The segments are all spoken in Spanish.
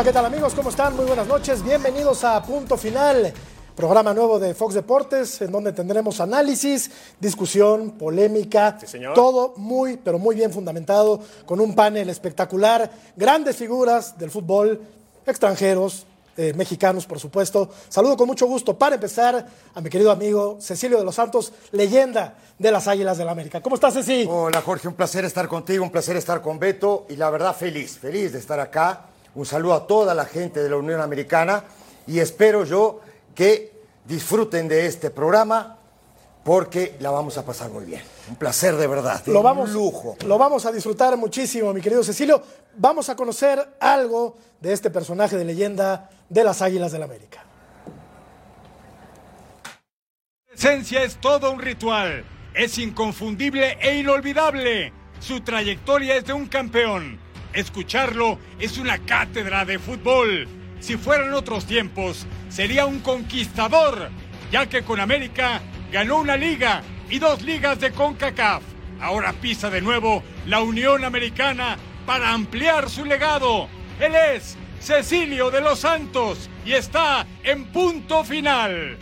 Hola, ¿qué tal amigos? ¿Cómo están? Muy buenas noches. Bienvenidos a Punto Final, programa nuevo de Fox Deportes, en donde tendremos análisis, discusión, polémica, todo muy, pero muy bien fundamentado, con un panel espectacular, grandes figuras del fútbol, extranjeros, eh, mexicanos, por supuesto. Saludo con mucho gusto para empezar a mi querido amigo Cecilio de los Santos, leyenda de las Águilas del la América. ¿Cómo estás, Ceci? Hola, Jorge, un placer estar contigo, un placer estar con Beto y la verdad feliz, feliz de estar acá. Un saludo a toda la gente de la Unión Americana y espero yo que disfruten de este programa porque la vamos a pasar muy bien. Un placer de verdad, lo vamos, un lujo. Lo vamos a disfrutar muchísimo, mi querido Cecilio. Vamos a conocer algo de este personaje de leyenda de las Águilas del la América. esencia es todo un ritual. Es inconfundible e inolvidable. Su trayectoria es de un campeón. Escucharlo es una cátedra de fútbol. Si fueran otros tiempos, sería un conquistador, ya que con América ganó una liga y dos ligas de CONCACAF. Ahora pisa de nuevo la Unión Americana para ampliar su legado. Él es Cecilio de los Santos y está en punto final.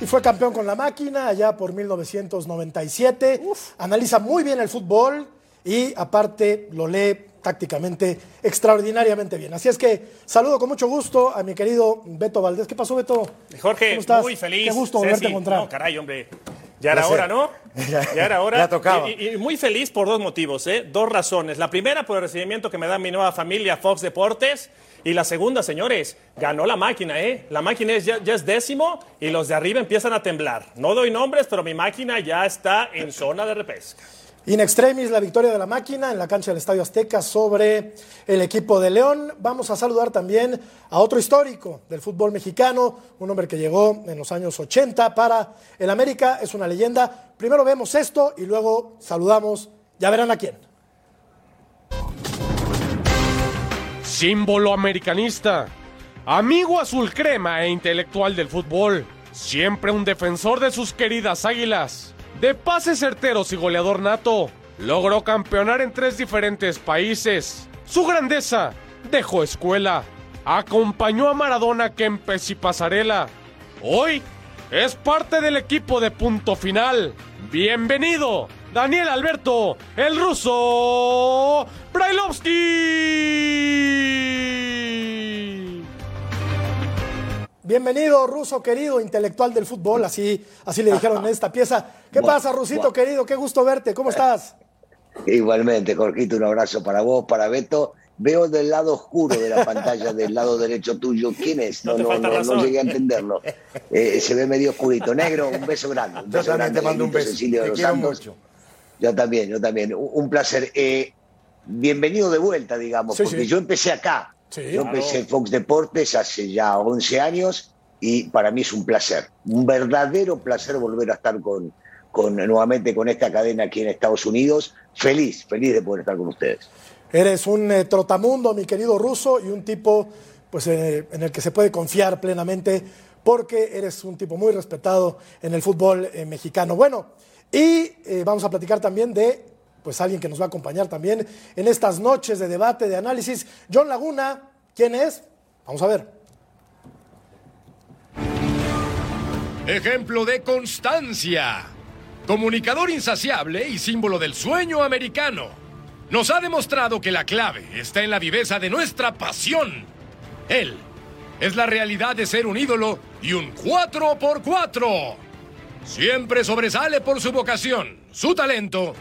Y fue campeón con la máquina allá por 1997. Analiza muy bien el fútbol y aparte lo lee tácticamente extraordinariamente bien. Así es que saludo con mucho gusto a mi querido Beto Valdés. ¿Qué pasó, Beto? Jorge, ¿Cómo estás? muy feliz. Qué gusto volverte a encontrar. No, caray, hombre. Ya era hora, ¿no? Ya, Ya era hora. ya tocaba. Y, y muy feliz por dos motivos, ¿eh? Dos razones. La primera, por el recibimiento que me da mi nueva familia, Fox Deportes. Y la segunda, señores, ganó la máquina, ¿eh? La máquina es, ya, ya es décimo y los de arriba empiezan a temblar. No doy nombres, pero mi máquina ya está en zona de repesca. In extremis, la victoria de la máquina en la cancha del Estadio Azteca sobre el equipo de León. Vamos a saludar también a otro histórico del fútbol mexicano, un hombre que llegó en los años 80 para el América, es una leyenda. Primero vemos esto y luego saludamos, ya verán a quién. Símbolo americanista. Amigo azul crema e intelectual del fútbol. Siempre un defensor de sus queridas águilas. De pases certeros y goleador nato. Logró campeonar en tres diferentes países. Su grandeza dejó escuela. Acompañó a Maradona, Kempes y Pasarela. Hoy es parte del equipo de punto final. Bienvenido, Daniel Alberto, el ruso Brailovsky. Bienvenido, ruso querido, intelectual del fútbol, así, así le dijeron en esta pieza. ¿Qué pasa, Rusito querido? Qué gusto verte, ¿cómo estás? Igualmente, Jorgito, un abrazo para vos, para Beto. Veo del lado oscuro de la pantalla, del lado derecho tuyo. ¿Quién es? No No, no, no, llegué a entenderlo. Eh, se ve medio oscurito. Negro, un beso grande. Un Yo beso también grande, te mando un beso. Cecilio de los Santos. mucho. Yo también, yo también. Un, un placer. Eh, bienvenido de vuelta, digamos, Sí, porque sí. yo empecé acá. Sí, yo claro. empecé en Fox Deportes hace ya 11 años y para mí es un placer, un verdadero placer volver a estar con, con nuevamente con esta cadena aquí en Estados Unidos. Feliz, feliz de poder estar con ustedes. Eres un eh, trotamundo, mi querido ruso, y un tipo pues, eh, en el que se puede confiar plenamente porque eres un tipo muy respetado en el fútbol eh, mexicano. Bueno, y eh, vamos a platicar también de pues alguien que nos va a acompañar también en estas noches de debate, de análisis. John Laguna, ¿quién es? Vamos a ver. Ejemplo de constancia. Comunicador insaciable y símbolo del sueño americano. Nos ha demostrado que la clave está en la viveza de nuestra pasión. Él es la realidad de ser un ídolo y un 4 por 4 Siempre sobresale por su vocación, su talento.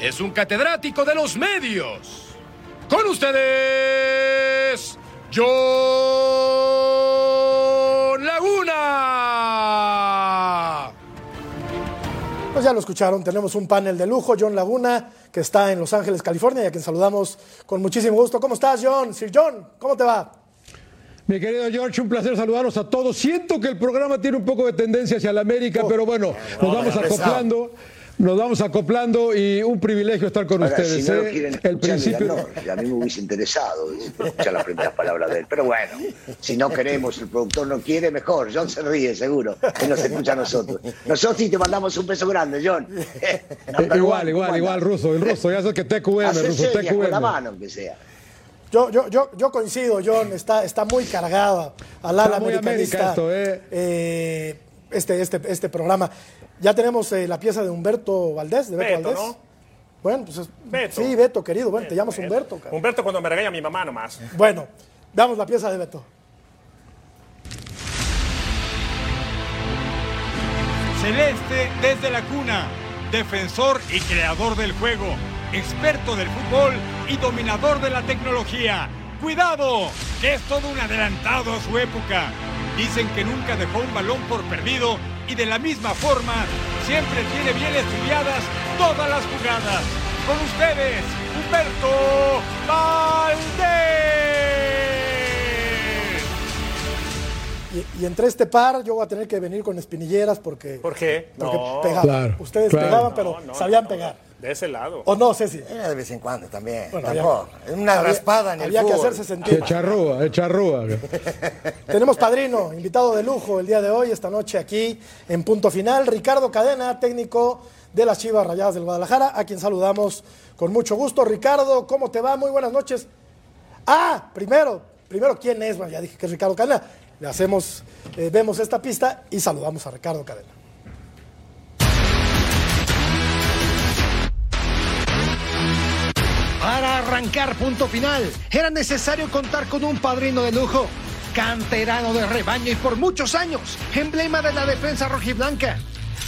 Es un catedrático de los medios. Con ustedes, John Laguna. Pues ya lo escucharon, tenemos un panel de lujo, John Laguna, que está en Los Ángeles, California, y a quien saludamos con muchísimo gusto. ¿Cómo estás, John? Sir John, ¿cómo te va? Mi querido George, un placer saludarlos a todos. Siento que el programa tiene un poco de tendencia hacia la América, pero bueno, nos vamos empezamos. Nos vamos acoplando y un privilegio estar con Ahora, ustedes. si no lo ¿eh? quieren El principio. díganlo. a mí me hubiese interesado escuchar las primeras palabras de él. Pero bueno, si no queremos, el productor no quiere, mejor. John se ríe, seguro, que nos escucha a nosotros. Nosotros sí te mandamos un beso grande, John. Eh, igual, one, igual, ¿cómo igual, ruso, el ruso, ya sabes que TQM, ruso, con la TQM. mano, aunque sea. Yo, yo, yo, yo coincido, John, está, está muy cargada al ala americanista América esto, ¿eh? eh, este, este, este programa. Ya tenemos eh, la pieza de Humberto Valdés, de Beto, Beto, Valdés. ¿no? Bueno, pues es- Beto. sí, Beto, querido. Bueno, te llamas Humberto. cara. Humberto cuando me regaña mi mamá nomás. Bueno, damos la pieza de Beto. Celeste desde la cuna, defensor y creador del juego, experto del fútbol y dominador de la tecnología. Cuidado, que es todo un adelantado a su época. Dicen que nunca dejó un balón por perdido y de la misma forma siempre tiene bien estudiadas todas las jugadas. Con ustedes, Humberto Valdés. Y, y entre este par, yo voy a tener que venir con espinilleras porque, ¿Por qué? porque No, pegaban. Claro, Ustedes claro. pegaban, pero No, no, sabían no, pegar. De ese lado. ¿O no, Ceci? Era de vez en cuando también. Bueno, tampoco. Es una raspada en el Había que hacerse sentir. Echarrúa, echarrúa. Tenemos padrino, invitado de lujo el día de hoy, esta noche aquí en Punto Final, Ricardo Cadena, técnico de las Chivas Rayadas del Guadalajara, a quien saludamos con mucho gusto. Ricardo, ¿cómo te va? Muy buenas noches. Ah, primero, primero, ¿quién es? Bueno, ya dije que es Ricardo Cadena. Le hacemos, eh, vemos esta pista y saludamos a Ricardo Cadena. Para arrancar punto final, era necesario contar con un padrino de lujo. Canterano de rebaño y por muchos años, emblema de la defensa rojiblanca.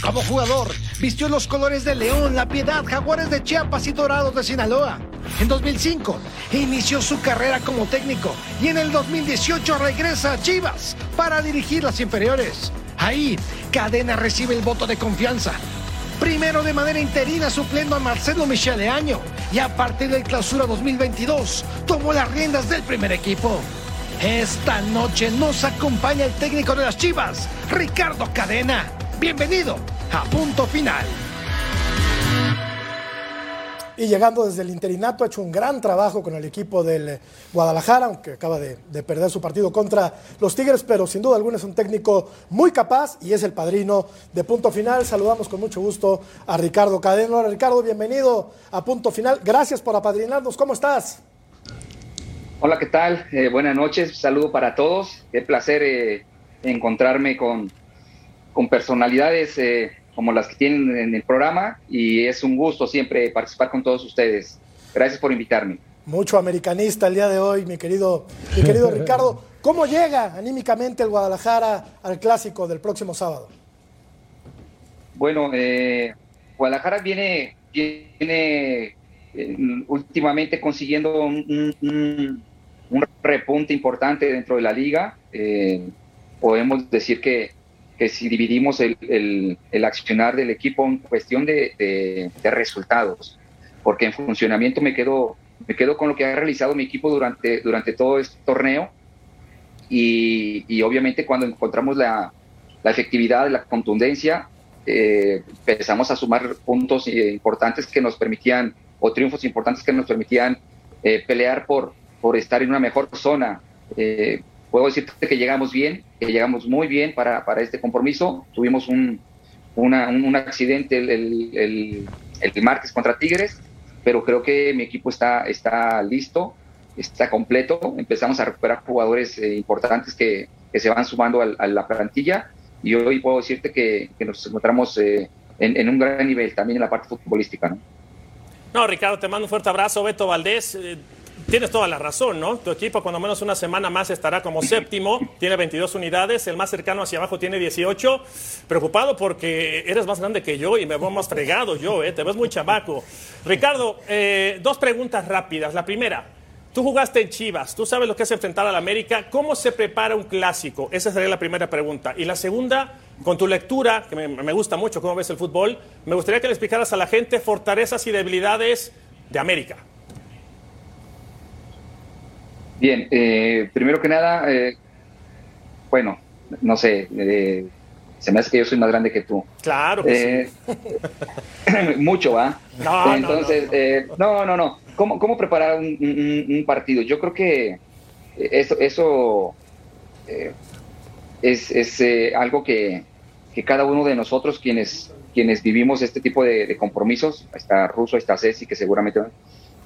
Como jugador, vistió los colores de León, La Piedad, Jaguares de Chiapas y Dorados de Sinaloa. En 2005, inició su carrera como técnico y en el 2018 regresa a Chivas para dirigir las inferiores. Ahí, Cadena recibe el voto de confianza. Primero de manera interina supliendo a Marcelo Michele Año y a partir del clausura 2022 tomó las riendas del primer equipo. Esta noche nos acompaña el técnico de las Chivas, Ricardo Cadena. Bienvenido a punto final. Y llegando desde el interinato, ha hecho un gran trabajo con el equipo del Guadalajara, aunque acaba de, de perder su partido contra los Tigres, pero sin duda alguna es un técnico muy capaz y es el padrino de punto final. Saludamos con mucho gusto a Ricardo Cadena. Ricardo, bienvenido a punto final. Gracias por apadrinarnos. ¿Cómo estás? Hola, ¿qué tal? Eh, buenas noches, saludo para todos. Qué placer eh, encontrarme con, con personalidades eh, como las que tienen en el programa y es un gusto siempre participar con todos ustedes. Gracias por invitarme. Mucho americanista el día de hoy, mi querido, mi querido Ricardo. ¿Cómo llega anímicamente el Guadalajara al clásico del próximo sábado? Bueno, eh, Guadalajara viene, viene eh, últimamente consiguiendo un, un- un repunte importante dentro de la liga. Eh, podemos decir que, que si dividimos el, el- el accionar del equipo en cuestión de, de- de resultados, porque en funcionamiento me quedo, me quedo con lo que ha realizado mi equipo durante, durante todo este torneo y, y obviamente cuando encontramos la, la efectividad, la contundencia, eh, empezamos a sumar puntos eh, importantes que nos permitían, o triunfos importantes que nos permitían eh, pelear por, por estar en una mejor zona. Eh, puedo decirte que llegamos bien, que llegamos muy bien para, para este compromiso. Tuvimos un, una- un, un accidente el, el- el- el martes contra Tigres, pero creo que mi equipo está, está listo, está completo. Empezamos a recuperar jugadores eh, importantes que, que se van sumando al- a la plantilla y hoy puedo decirte que, que nos encontramos eh, en, en un gran nivel también en la parte futbolística. ¿no? No, Ricardo, te mando un fuerte abrazo. Beto Valdés, eh, tienes toda la razón, ¿no? Tu equipo, cuando menos una semana más, estará como séptimo, tiene 22 unidades, el más cercano hacia abajo tiene 18. Preocupado porque eres más grande que yo y me veo más fregado yo, ¿eh? Te ves muy chamaco. Ricardo, eh, dos preguntas rápidas. La primera. Tú jugaste en Chivas, tú sabes lo que es enfrentar al América. ¿Cómo se prepara un clásico? Esa sería la primera pregunta. Y la segunda, con tu lectura, que me, me gusta mucho cómo ves el fútbol, me gustaría que le explicaras a la gente fortalezas y debilidades de América. Bien, eh, primero que nada, eh, bueno, no sé, eh, Se me hace que yo soy más grande que tú. Claro. Que sí. Eh, mucho, ¿va? No, Entonces, no, no. eh, no, no, no. ¿Cómo, cómo preparar un, un- un partido? Yo creo que eso, eso es, es, eh, algo que, que cada uno de nosotros, quienes, quienes vivimos este tipo de, de compromisos, está Ruso, está Ceci, que seguramente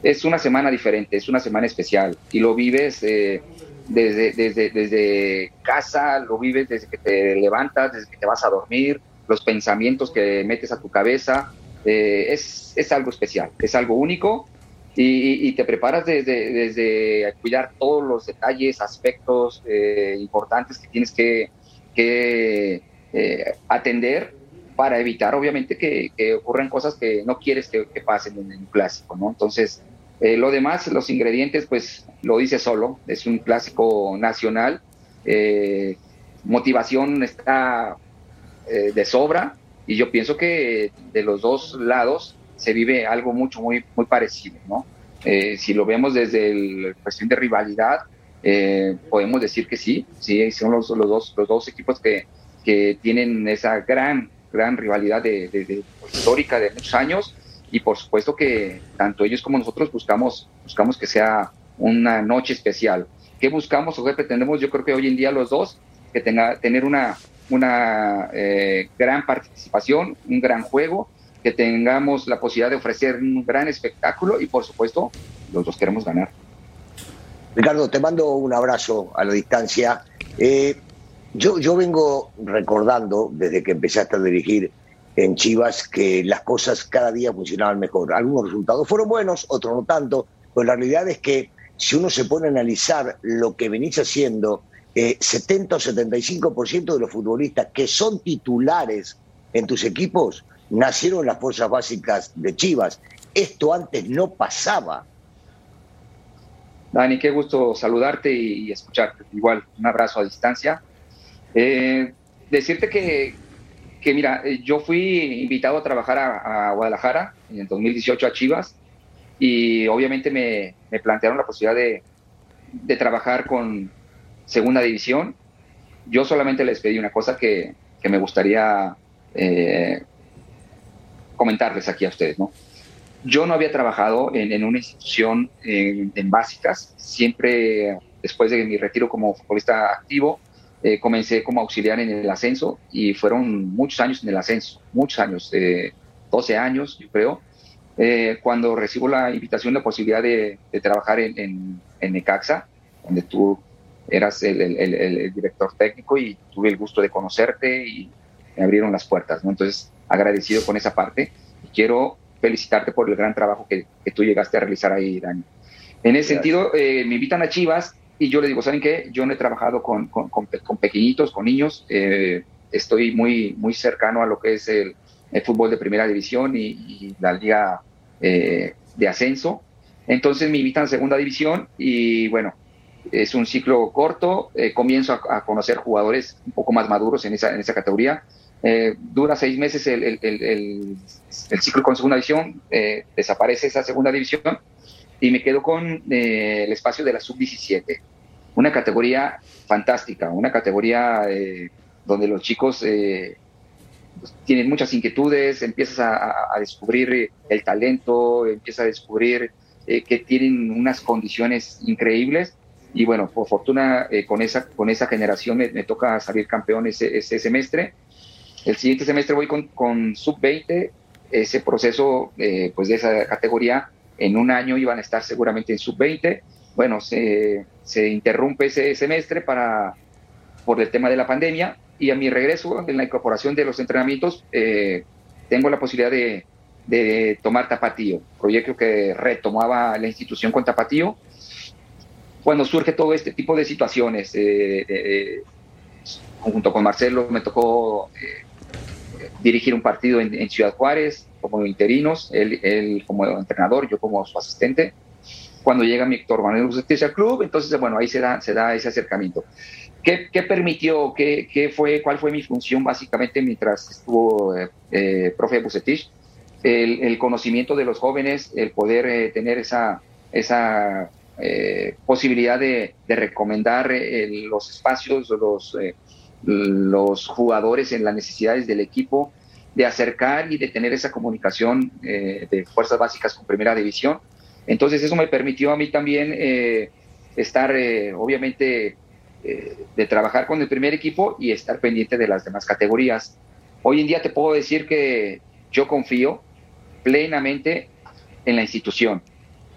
es una semana diferente, es una semana especial y lo vives eh, desde, desde, desde casa, lo vives desde que te levantas, desde que te vas a dormir, los pensamientos que metes a tu cabeza, eh, es, es algo especial, es algo único y, te preparas desde, desde cuidar todos los detalles, aspectos eh, importantes que tienes que, que atender para evitar, obviamente, que, que ocurran cosas que no quieres que, que pasen en un clásico, ¿no? Entonces, eh, lo demás, los ingredientes, pues lo dice solo, es un clásico nacional, eh, motivación está eh, de sobra y yo pienso que de los dos lados se vive algo mucho, muy, muy parecido, ¿no? Si lo vemos desde la cuestión de rivalidad, podemos decir que sí, sí, son los, los, dos, los dos equipos que, que tienen esa gran, gran rivalidad de- histórica de muchos años y por supuesto que tanto ellos como nosotros buscamos, buscamos que sea una noche especial. ¿Qué buscamos o qué pretendemos? Yo creo que hoy en día los dos, que tenga, tener una, una eh, gran participación, un gran juego, que tengamos la posibilidad de ofrecer un gran espectáculo y por supuesto los dos queremos ganar. Ricardo, te mando un abrazo a la distancia. Eh, yo, yo vengo recordando, desde que empezaste a dirigir en Chivas, que las cosas cada día funcionaban mejor. Algunos resultados fueron buenos, otros no tanto, pero la realidad es que si uno se pone a analizar lo que venís haciendo, eh, 70 o 75% de los futbolistas que son titulares en tus equipos nacieron en las fuerzas básicas de Chivas. Esto antes no pasaba. Dani, qué gusto saludarte y, y escucharte. Igual, un abrazo a distancia. Eh, decirte que, que, mira, eh, yo fui invitado a trabajar a, Guadalajara en el 2018 a Chivas y obviamente me, me plantearon la posibilidad de, de trabajar con segunda división. Yo solamente les pedí una cosa que, que me gustaría eh, comentarles aquí a ustedes, ¿no? Yo no había trabajado en, en una institución en, en básicas, siempre después de mi retiro como futbolista activo, eh, comencé como auxiliar en el ascenso y fueron muchos años en el ascenso, muchos años, eh, 12 años yo creo, eh, cuando recibo la invitación, la posibilidad de, de trabajar en, en, en Necaxa, donde tú eras el, el- el- el director técnico y tuve el gusto de conocerte y me abrieron las puertas, ¿no? Entonces, agradecido con esa parte y quiero felicitarte por el gran trabajo que, que tú llegaste a realizar ahí, Dani. En ese sentido, eh, me invitan a Chivas y yo les digo, ¿saben qué? Yo no he trabajado con, con, con pe- con pequeñitos, con niños, eh, estoy muy, muy cercano a lo que es el, el fútbol de primera división y, y la liga eh, de ascenso. Entonces me invitan a segunda división y bueno, es un ciclo corto, eh, comienzo a, conocer jugadores un poco más maduros en esa, en esa categoría. Dura seis meses el, el- el- el- ciclo con segunda división, desaparece esa segunda división y me quedo con eh, el espacio de la sub-17, una categoría fantástica, una categoría eh, donde los chicos eh, pues, tienen muchas inquietudes, empiezas a, a- descubrir el talento, empiezas a descubrir eh, que tienen unas condiciones increíbles. Y bueno, por fortuna eh, con, esa, con esa generación me, me toca salir campeón ese, ese semestre. El siguiente semestre voy con, con sub-20, ese proceso eh, pues de esa categoría en un año iban a estar seguramente en sub-20. Bueno, se, se interrumpe ese semestre para, por el tema de la pandemia y a mi regreso en la incorporación de los entrenamientos eh, tengo la posibilidad de, de tomar Tapatío, proyecto que retomaba la institución con Tapatío. Cuando surge todo este tipo de situaciones, eh, eh, junto con Marcelo me tocó eh, dirigir un partido en, en Ciudad Juárez como interinos, él, él como entrenador, yo como su asistente. Cuando llega mi Héctor Manuel Justicia al club, entonces, bueno, ahí se da, se da ese acercamiento. ¿Qué, qué permitió, qué, qué, fue, cuál fue mi función básicamente mientras estuvo eh, eh, profe Bucetich? El, el, conocimiento de los jóvenes, el poder eh, tener esa, esa eh, posibilidad de, de recomendar los espacios, los, los jugadores en las necesidades del equipo, de acercar y de tener esa comunicación eh, de fuerzas básicas con primera división. Entonces eso me permitió a mí también eh, estar, eh, obviamente, de trabajar con el primer equipo y estar pendiente de las demás categorías. Hoy en día te puedo decir que yo confío plenamente en la institución,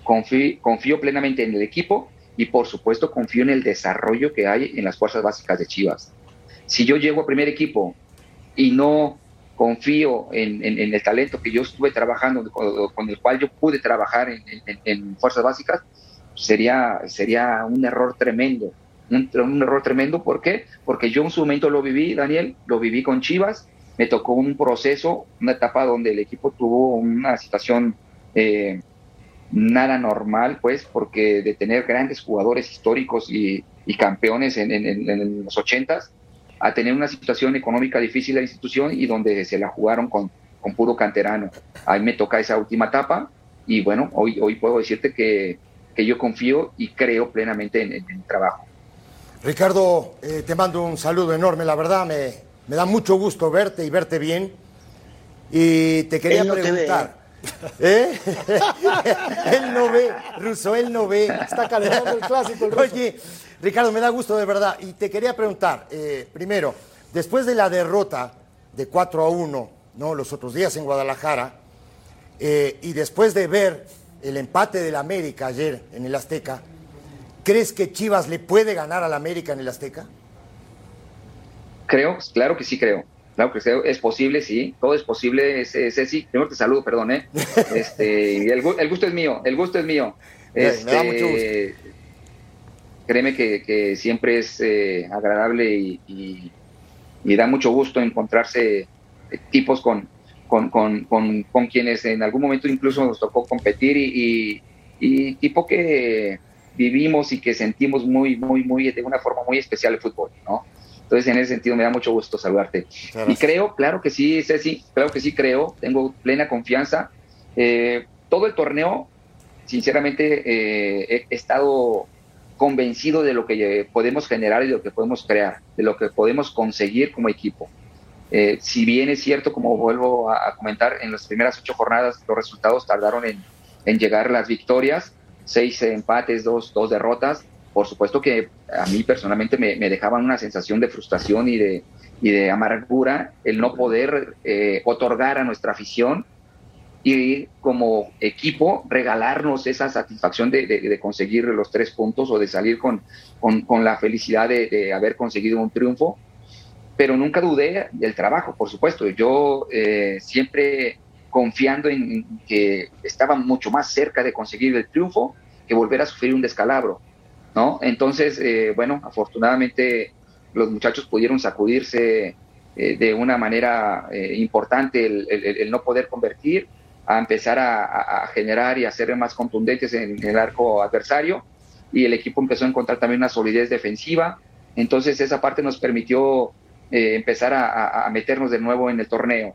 confío, confío plenamente en el equipo y por supuesto confío en el desarrollo que hay en las fuerzas básicas de Chivas. Si yo llego a primer equipo y no confío en, el talento que yo estuve trabajando, con, el cual yo pude trabajar en, fuerzas básicas, sería, sería un error tremendo. Un, un, error tremendo, ¿por qué? Porque yo en su momento lo viví, Daniel, lo viví con Chivas, me tocó un proceso, una etapa donde el equipo tuvo una situación eh, nada normal, pues, porque de tener grandes jugadores históricos y, campeones en, los ochentas, a tener una situación económica difícil la institución y donde se la jugaron con, con puro canterano. Ahí me toca esa última etapa y bueno, hoy, hoy puedo decirte que, que yo confío y creo plenamente en, el trabajo. Ricardo, eh, te mando un saludo enorme, la verdad me, me, da mucho gusto verte y verte bien. Y te quería preguntar. ¿Eh? él no ve, Russo, él no ve. Está calentando el clásico. El Oye, Ricardo, me da gusto de verdad. Y te quería preguntar, eh, primero, después de la derrota de 4 a 1, ¿no? los otros días en Guadalajara, eh, y después de ver el empate del América ayer en el Azteca, ¿crees que Chivas le puede ganar al América en el Azteca? Creo, claro que sí creo. Claro que es posible, sí, todo es posible, Ceci. Primero te saludo, perdón, ¿eh? Este, el, gusto es mío, el gusto es mío. me da mucho gusto. Créeme que, siempre es eh, agradable y, da mucho gusto encontrarse tipos con, con, quienes en algún momento incluso nos tocó competir y, y, tipo que vivimos y que sentimos muy, muy, muy, de una forma muy especial el fútbol, ¿no? Entonces, en ese sentido, me da mucho gusto saludarte. Y creo, claro que sí, Ceci, claro que sí creo, tengo plena confianza. Eh, todo el torneo, sinceramente, eh, he estado convencido de lo que podemos generar y de lo que podemos crear, de lo que podemos conseguir como equipo. Eh, si bien es cierto, como vuelvo a, comentar, en las primeras ocho jornadas los resultados tardaron en, en llegar las victorias, seis empates, dos, dos derrotas, por supuesto que a mí personalmente me, dejaban una sensación de frustración y de, y de amargura el no poder eh, otorgar a nuestra afición y como equipo regalarnos esa satisfacción de, conseguir los tres puntos o de salir con, con, la felicidad de, haber conseguido un triunfo. Pero nunca dudé del trabajo, por supuesto. Yo eh, siempre confiando en que estaba mucho más cerca de conseguir el triunfo que volver a sufrir un descalabro. ¿no? Entonces, eh, bueno, afortunadamente los muchachos pudieron sacudirse eh, de una manera eh, importante el, no poder convertir, a empezar a, generar y a ser más contundentes en, el arco adversario y el equipo empezó a encontrar también una solidez defensiva. Entonces esa parte nos permitió empezar a, a, meternos de nuevo en el torneo.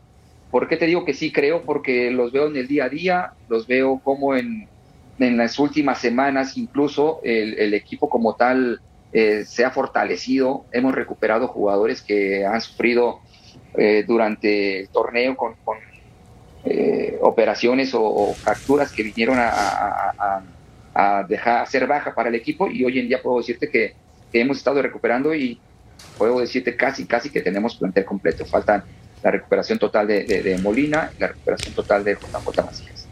¿Por qué te digo que sí creo? Porque los veo en el día a día, los veo como en, en las últimas semanas incluso el, equipo como tal eh, se ha fortalecido, hemos recuperado jugadores que han sufrido eh, durante el torneo con, eh, operaciones o, fracturas que vinieron a, dejar a ser baja para el equipo y hoy en día puedo decirte que, hemos estado recuperando y puedo decirte casi, casi que tenemos plantel completo. Faltan la recuperación total de, de Molina y la recuperación total de JJ Macías.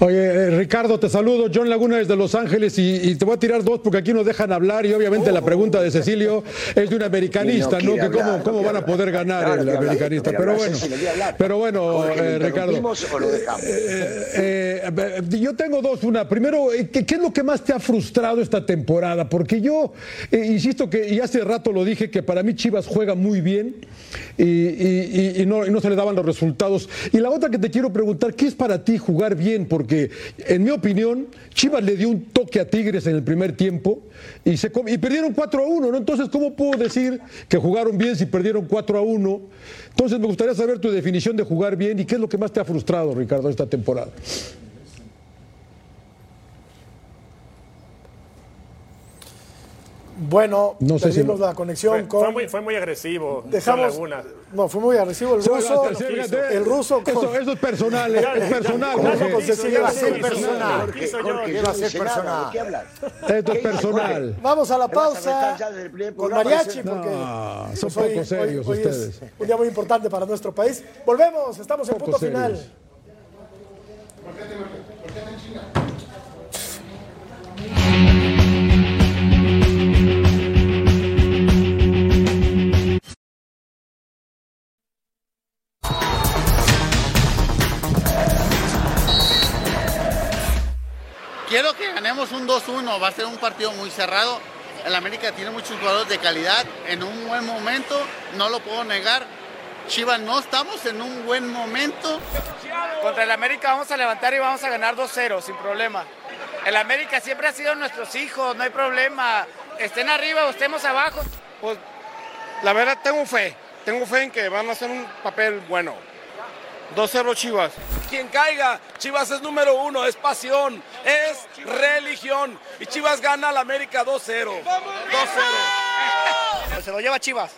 Oye, eh, Ricardo, te saludo. John Laguna desde Los Ángeles y, te voy a tirar dos porque aquí nos dejan hablar y obviamente la pregunta de Cecilio es de un americanista, ¿no? Que cómo, van a poder ganar el americanista. Pero bueno, pero bueno, eh, Ricardo. Eh, yo tengo dos. Una, primero, ¿qué, es lo que más te ha frustrado esta temporada? Porque yo insisto que, y hace rato lo dije, que para mí Chivas juega muy bien y no se le daban los resultados. Y la otra que te quiero preguntar, ¿qué es para ti jugar bien? Porque en mi opinión, Chivas le dio un toque a Tigres en el primer tiempo y, perdieron 4 a 1, ¿no? Entonces, ¿cómo puedo decir que jugaron bien si perdieron 4 a 1? Entonces, me gustaría saber tu definición de jugar bien y qué es lo que más te ha frustrado, Ricardo, esta temporada. Bueno, no sé perdimos la conexión fue, con. Fue muy, fue muy agresivo. Dejamos. No, fue muy agresivo el ruso. el ruso. Con, eso, eso, es personal, es personal. Con Cecilia va a ser personal. ¿Qué va a ser personal? ¿Qué hablas? Esto es personal. Vamos a la pausa con mariachi, porque no, son poco serios hoy, hoy ustedes. Es un día muy importante para nuestro país. Volvemos, estamos en punto serios. final. ¿Por qué te, por qué te quiero que ganemos un 2-1, va a ser un partido muy cerrado. El América tiene muchos jugadores de calidad, en un buen momento, no lo puedo negar. Chivas no estamos en un buen momento. Contra el América vamos a levantar y vamos a ganar 2-0 sin problema. El América siempre ha sido nuestros hijos, no hay problema. Estén arriba o estemos abajo. Pues la verdad tengo fe, tengo fe en que van a hacer un papel bueno. 2-0 Chivas. Quien caiga, Chivas es número uno, es pasión, es religión. Y Chivas gana al América 2-0. 2-0. Se lo lleva Chivas.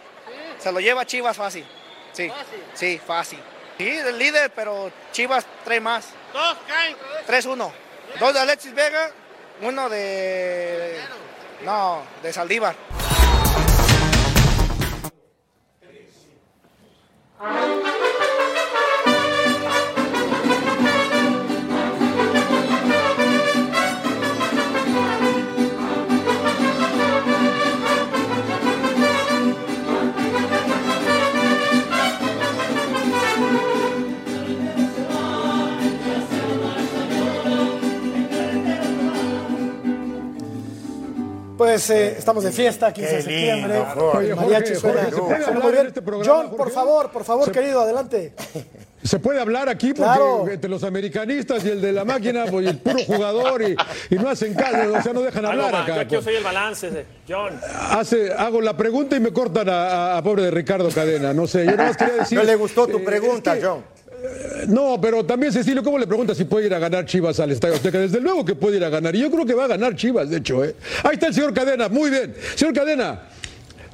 Se lo lleva Chivas fácil. Sí, sí, fácil. Sí, el líder, pero Chivas trae más. Dos caen. 3-1. Dos de Alexis Vega, uno de. No, de Saldívar. Pues eh, estamos de fiesta, 15 de septiembre. Mariachi Jorge, suena. ¿se puede suena hablar muy bien. en este programa, John, por favor, por favor, ¿Se- querido, adelante. Se puede hablar aquí porque Claro. entre los americanistas y el de la máquina, pues, y el puro jugador y, y no hacen caso, o sea, no dejan hablar más, acá. Yo aquí soy el balance, de John. Hace, hago la pregunta y me cortan a, a- a pobre de Ricardo Cadena. No sé, yo nada más quería decir. No le gustó tu eh, pregunta, es que- John. No, pero también Cecilio, ¿cómo le pregunta si puede ir a ganar Chivas al Estadio Azteca? Desde luego que puede ir a ganar. Y yo creo que va a ganar Chivas, de hecho. ¿eh? Ahí está el señor Cadena, muy bien. Señor Cadena.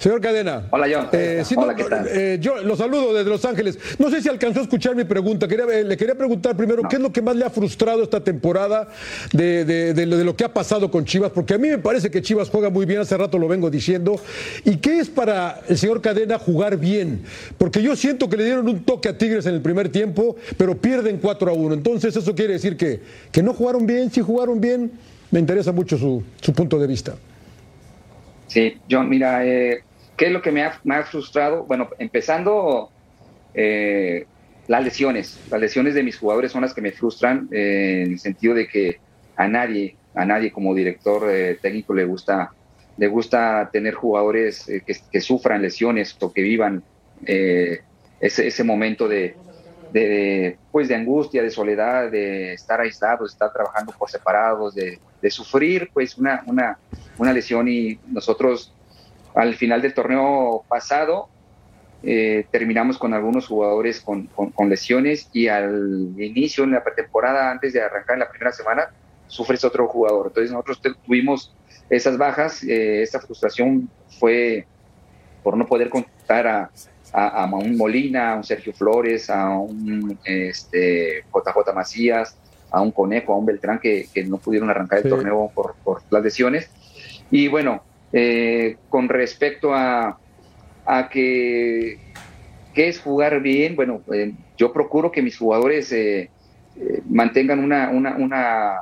Señor Cadena. Hola, John. Eh, Hola, no, ¿qué tal? eh, yo lo saludo desde Los Ángeles. No sé si alcanzó a escuchar mi pregunta. Quería, eh, le quería preguntar primero, ¿qué es lo que más le ha frustrado esta temporada de, de- de lo, de lo que ha pasado con Chivas? Porque a mí me parece que Chivas juega muy bien, hace rato lo vengo diciendo. ¿Y qué es para el señor Cadena jugar bien? Porque yo siento que le dieron un toque a Tigres en el primer tiempo, pero pierden 4 a 1. Entonces eso quiere decir que, que no jugaron bien, sí jugaron bien. Me interesa mucho su, su punto de vista. Sí, John, mira, eh, ¿qué es lo que me ha, me ha frustrado? Bueno, empezando eh, las lesiones. Las lesiones de mis jugadores son las que me frustran eh, en el sentido de que a nadie, a nadie como director eh, técnico le gusta, le gusta tener jugadores que, sufran lesiones o que vivan ese, ese momento de, pues de angustia, de soledad, de estar aislados, de estar trabajando por separados, de, de sufrir pues una, una, una lesión y nosotros al final del torneo pasado eh, terminamos con algunos jugadores con, con, con, lesiones y al inicio, en la pretemporada, antes de arrancar en la primera semana, sufres otro jugador. Entonces nosotros tuvimos esas bajas, eh, esta frustración fue por no poder contar a, a, a, un Molina, a un Sergio Flores, a un este, JJ Macías, a un Conejo, a un Beltrán que, que no pudieron arrancar el sí. torneo por, por, las lesiones. Y bueno, eh, con respecto a, a que, es jugar bien, bueno, eh, yo procuro que mis jugadores eh, mantengan una, una, una,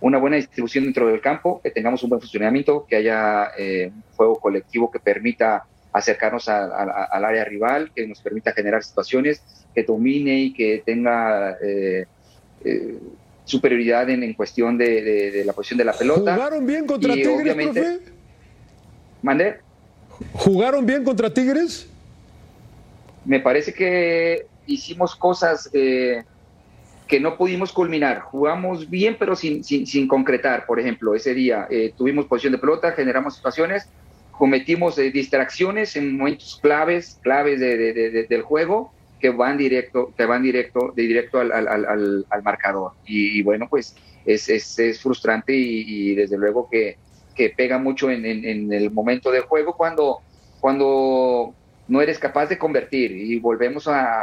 una, buena distribución dentro del campo, que tengamos un buen funcionamiento, que haya eh, un juego colectivo que permita acercarnos a, a, al área rival, que nos permita generar situaciones, que domine y que tenga eh, eh, superioridad en, en cuestión de, de, de, la posición de la pelota. ¿Jugaron bien contra y Tigres, profe? ¿Mandé? ¿Jugaron bien contra Tigres? Me parece que hicimos cosas eh, que no pudimos culminar. Jugamos bien, pero sin, sin, sin concretar. Por ejemplo, ese día eh, tuvimos posición de pelota, generamos situaciones, cometimos eh, distracciones en momentos claves, claves de, de, de, del juego que van directo, que van directo, de directo al, al, al, al marcador. Y, y, bueno, pues es, es, es frustrante y, y, desde luego que, que pega mucho en, en, el momento del juego cuando, cuando no eres capaz de convertir. Y volvemos a,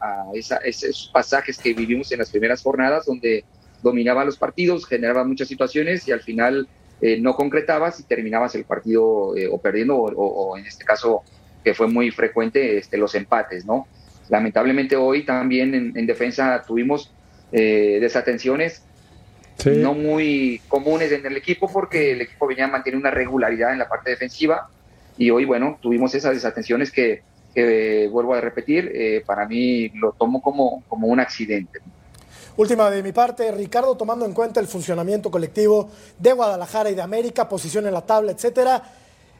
a, esos pasajes que vivimos en las primeras jornadas donde dominaba los partidos, generaba muchas situaciones y al final eh, no concretabas y terminabas el partido eh, o perdiendo o, en este caso que fue muy frecuente este, los empates, ¿no? Lamentablemente hoy también en, defensa tuvimos eh, desatenciones no muy comunes en el equipo porque el equipo venía a mantener una regularidad en la parte defensiva y hoy, bueno, tuvimos esas desatenciones que, vuelvo a repetir, eh, para mí lo tomo como, como un accidente. Última de mi parte, Ricardo, tomando en cuenta el funcionamiento colectivo de Guadalajara y de América, posición en la tabla, etcétera,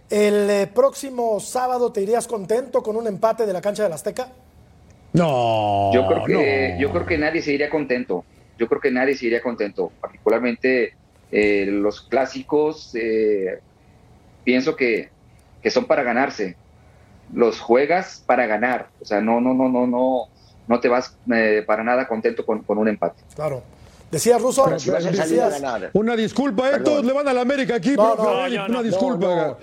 ¿el eh, próximo sábado te irías contento con un empate de la cancha del Azteca? No. Yo creo que, yo creo que nadie se iría contento. Yo creo que nadie se iría contento. Particularmente eh, los clásicos, eh, pienso que, que son para ganarse. Los juegas para ganar. O sea, no, no, no, no, no, no te vas eh, para nada contento con, con un empate. Claro. Decía Russo, una disculpa, ¿eh? todos le van a la América aquí, no, una disculpa.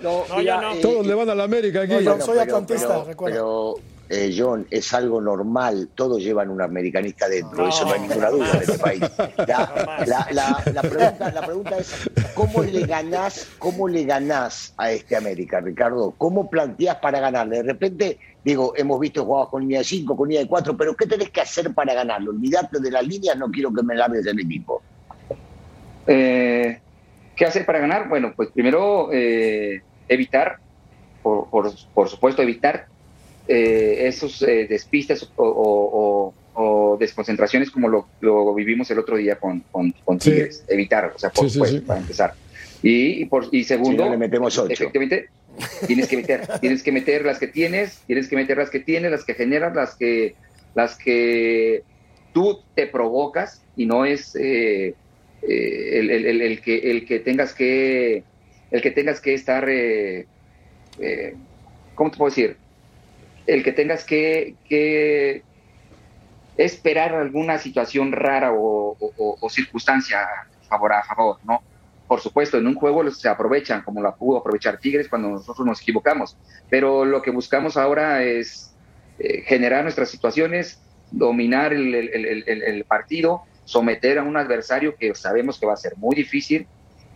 todos le van a la América aquí. soy atlantista, recuerdo. Eh, John, es algo normal, todos llevan un americanista dentro, eso no hay ninguna duda en este país. La, pregunta, es, ¿cómo le ganás, cómo le ganás a este América, Ricardo? ¿Cómo planteás para ganarle? De repente, digo, hemos visto jugados con línea de 5, con línea de 4, pero ¿qué tenés que hacer para ganarlo? Olvidarte de las líneas, no quiero que me largues el equipo. Eh, ¿Qué hacer para ganar? Bueno, pues primero eh, evitar, por, por supuesto, evitar eh, esos eh, despistes o, desconcentraciones como lo, vivimos el otro día con, con, Tigres. Evitar, o sea, por supuesto, para empezar. Y, por, y segundo, le metemos efectivamente, tienes que meter, tienes que meter las que tienes, tienes que meter las que tienes, las que generas, las que, las que tú te provocas y no es eh, el, que, el que tengas que el que tengas que estar ¿cómo te puedo decir? El que tengas que, esperar alguna situación rara o, circunstancia favor, a favor, ¿no? Por supuesto, en un juego se aprovechan, como la pudo aprovechar Tigres cuando nosotros nos equivocamos, pero lo que buscamos ahora es eh, generar nuestras situaciones, dominar el, partido, someter a un adversario que sabemos que va a ser muy difícil,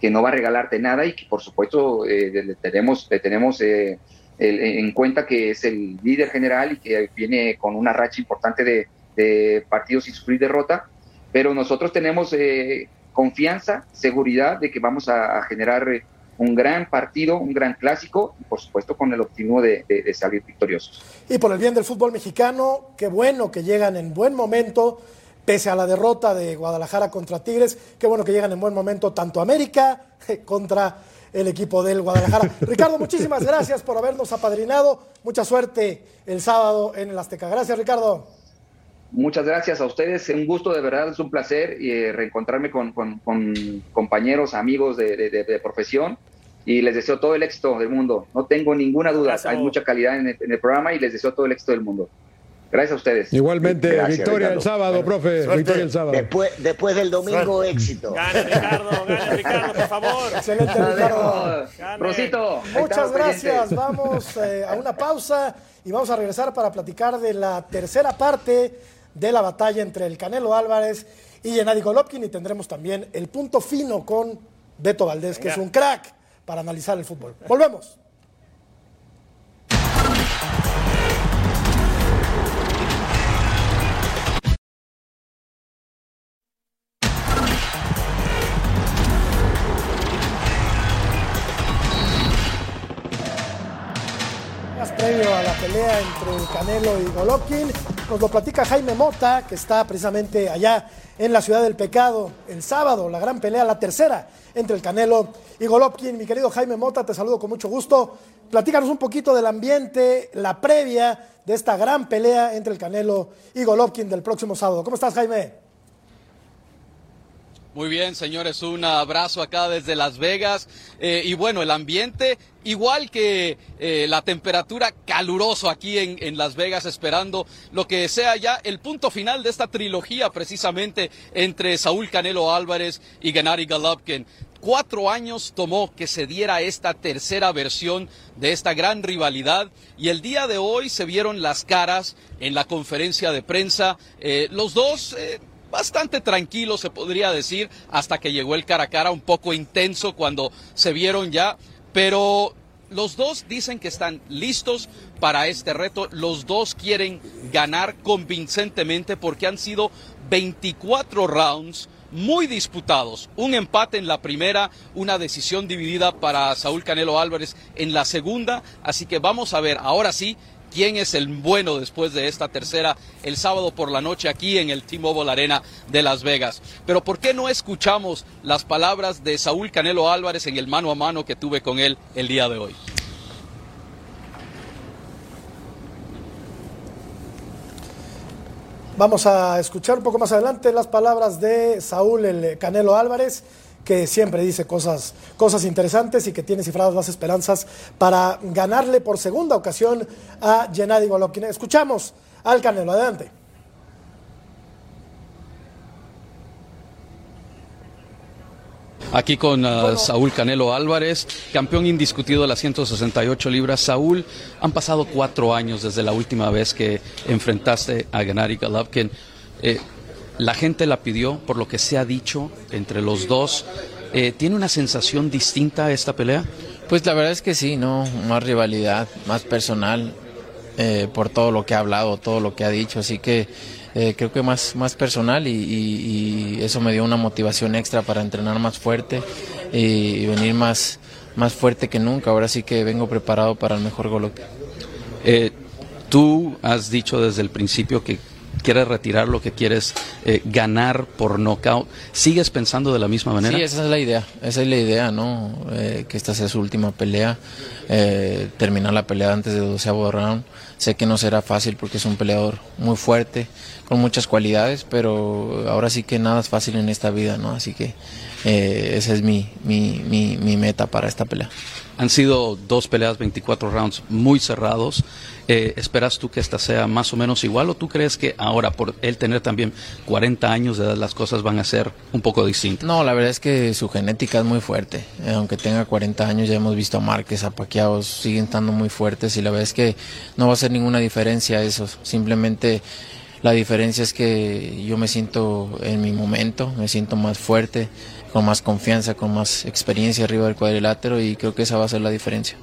que no va a regalarte nada y que por supuesto eh, tenemos, tenemos eh, en cuenta que es el líder general y que viene con una racha importante de, partidos sin sufrir derrota, pero nosotros tenemos eh, confianza, seguridad de que vamos a, generar un gran partido, un gran clásico, y por supuesto con el optimismo de, salir victoriosos. Y por el bien del fútbol mexicano, qué bueno que llegan en buen momento, pese a la derrota de Guadalajara contra Tigres, qué bueno que llegan en buen momento tanto América contra el equipo del Guadalajara. Ricardo, muchísimas gracias por habernos apadrinado. Mucha suerte el sábado en el Azteca. Gracias, Ricardo. Muchas gracias a ustedes. Un gusto, de verdad, es un placer y eh, reencontrarme con, compañeros, amigos de, profesión y les deseo todo el éxito del mundo. No tengo ninguna duda, hay mucha calidad en el, programa y les deseo todo el éxito del mundo. Gracias a ustedes. Igualmente, victoria el sábado, profe. Victoria el sábado. Después, después del domingo, éxito. Gana, Ricardo, gana, Ricardo, por favor. Excelente, Ricardo. Rosito. Muchas gracias. Vamos eh, a una pausa y vamos a regresar para platicar de la tercera parte de la batalla entre el Canelo Álvarez y Gennady Golovkin y tendremos también el punto fino con Beto Valdés, que es un crack para analizar el fútbol. Volvemos. A la pelea entre el Canelo y Golovkin. Nos lo platica Jaime Mota, que está precisamente allá en la ciudad del pecado el sábado, la gran pelea, la tercera entre el Canelo y Golovkin. Mi querido Jaime Mota, te saludo con mucho gusto. Platícanos un poquito del ambiente, la previa de esta gran pelea entre el Canelo y Golovkin del próximo sábado. ¿Cómo estás, Jaime? Muy bien, señores, un abrazo acá desde Las Vegas. Eh, y bueno, el ambiente, igual que eh, la temperatura caluroso aquí en, en, Las Vegas, esperando lo que sea ya el punto final de esta trilogía precisamente entre Saúl Canelo Álvarez y Gennady Golovkin. Cuatro años tomó que se diera esta tercera versión de esta gran rivalidad y el día de hoy se vieron las caras en la conferencia de prensa. Eh, los dos bastante tranquilos se podría decir hasta que llegó el cara a cara un poco intenso cuando se vieron ya, pero los dos dicen que están listos para este reto. Los dos quieren ganar convincentemente porque han sido 24 rounds muy disputados. Un empate en la primera, una decisión dividida para Saúl Canelo Álvarez en la segunda. Así que vamos a ver ahora sí quién es el bueno después de esta tercera el sábado por la noche aquí en el T-Mobile Arena de Las Vegas. Pero ¿por qué no escuchamos las palabras de Saúl Canelo Álvarez en el mano a mano que tuve con él el día de hoy? Vamos a escuchar un poco más adelante las palabras de Saúl el Canelo Álvarez, que siempre dice cosas, cosas interesantes y que tiene cifradas las esperanzas para ganarle por segunda ocasión a Gennady Golovkin. Escuchamos al Canelo, adelante. Aquí con uh, Saúl Canelo Álvarez, campeón indiscutido de las 168 libras. Saúl, han pasado cuatro años desde la última vez que enfrentaste a Gennady Golovkin. Eh, la gente la pidió, por lo que se ha dicho entre los dos. Eh, ¿Tiene una sensación distinta esta pelea? Pues la verdad es que sí, ¿no? Más rivalidad, más personal, eh, por todo lo que ha hablado, todo lo que ha dicho. Así que eh, creo que más, más personal y, y, y, eso me dio una motivación extra para entrenar más fuerte y, venir más, más fuerte que nunca. Ahora sí que vengo preparado para el mejor golpe. Eh, tú has dicho desde el principio que quieres retirar lo que quieres eh, ganar por knockout. ¿Sigues pensando de la misma manera? Sí, esa es la idea. Esa es la idea, ¿no? Eh, que esta sea su última pelea. Eh, terminar la pelea antes de doceavo round. Sé que no será fácil porque es un peleador muy fuerte, con muchas cualidades, pero ahora sí que nada es fácil en esta vida, ¿no? Así que eh, esa es mi, mi, mi, mi meta para esta pelea. Han sido dos peleas, 24 rounds muy cerrados. Eh, ¿Esperas tú que esta sea más o menos igual o tú crees que ahora, por él tener también 40 años de edad, las cosas van a ser un poco distintas? No, la verdad es que su genética es muy fuerte. Eh, aunque tenga 40 años, ya hemos visto a Márquez, a siguen estando muy fuertes y la verdad es que no va a hacer ninguna diferencia eso. Simplemente la diferencia es que yo me siento en mi momento, me siento más fuerte, con más confianza, con más experiencia arriba del cuadrilátero y creo que esa va a ser la diferencia.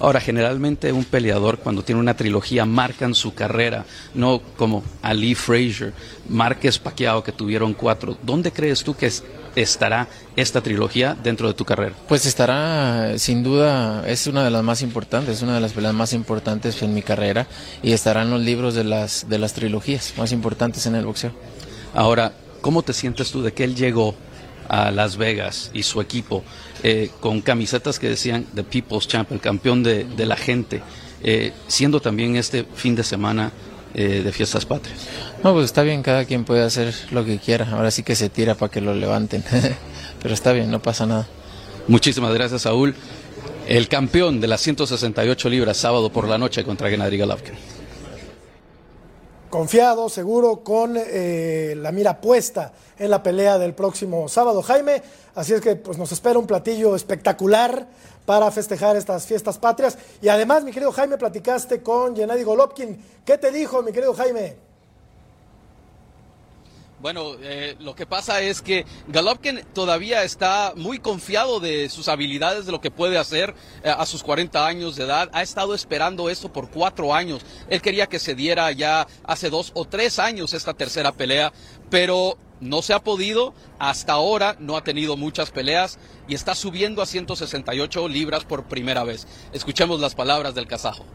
Ahora, generalmente un peleador cuando tiene una trilogía marcan su carrera, no como Ali Frazier, Márquez Pacquiao que tuvieron cuatro. ¿Dónde crees tú que estará esta trilogía dentro de tu carrera? Pues estará, sin duda, es una de las más importantes, es una de las peleas más importantes en mi carrera y estará en los libros de las, de las trilogías más importantes en el boxeo. Ahora, ¿cómo te sientes tú de que él llegó a Las Vegas y su equipo eh, con camisetas que decían The People's Champ, el campeón de, de la gente, eh, siendo también este fin de semana eh, de fiestas patrias. No, pues está bien, cada quien puede hacer lo que quiera, ahora sí que se tira para que lo levanten, pero está bien, no pasa nada. Muchísimas gracias, Saúl. El campeón de las 168 libras, sábado por la noche contra Gennady Golovkin confiado, seguro, con eh, la mira puesta en la pelea del próximo sábado, Jaime. Así es que pues, nos espera un platillo espectacular para festejar estas fiestas patrias. Y además, mi querido Jaime, platicaste con Gennady Golovkin. ¿Qué te dijo, mi querido Jaime? Bueno, eh, lo que pasa es que Golovkin todavía está muy confiado de sus habilidades, de lo que puede hacer eh, a sus 40 años de edad. Ha estado esperando esto por cuatro años. Él quería que se diera ya hace dos o tres años esta tercera pelea, pero no se ha podido. Hasta ahora no ha tenido muchas peleas y está subiendo a 168 libras por primera vez. Escuchemos las palabras del kazajo.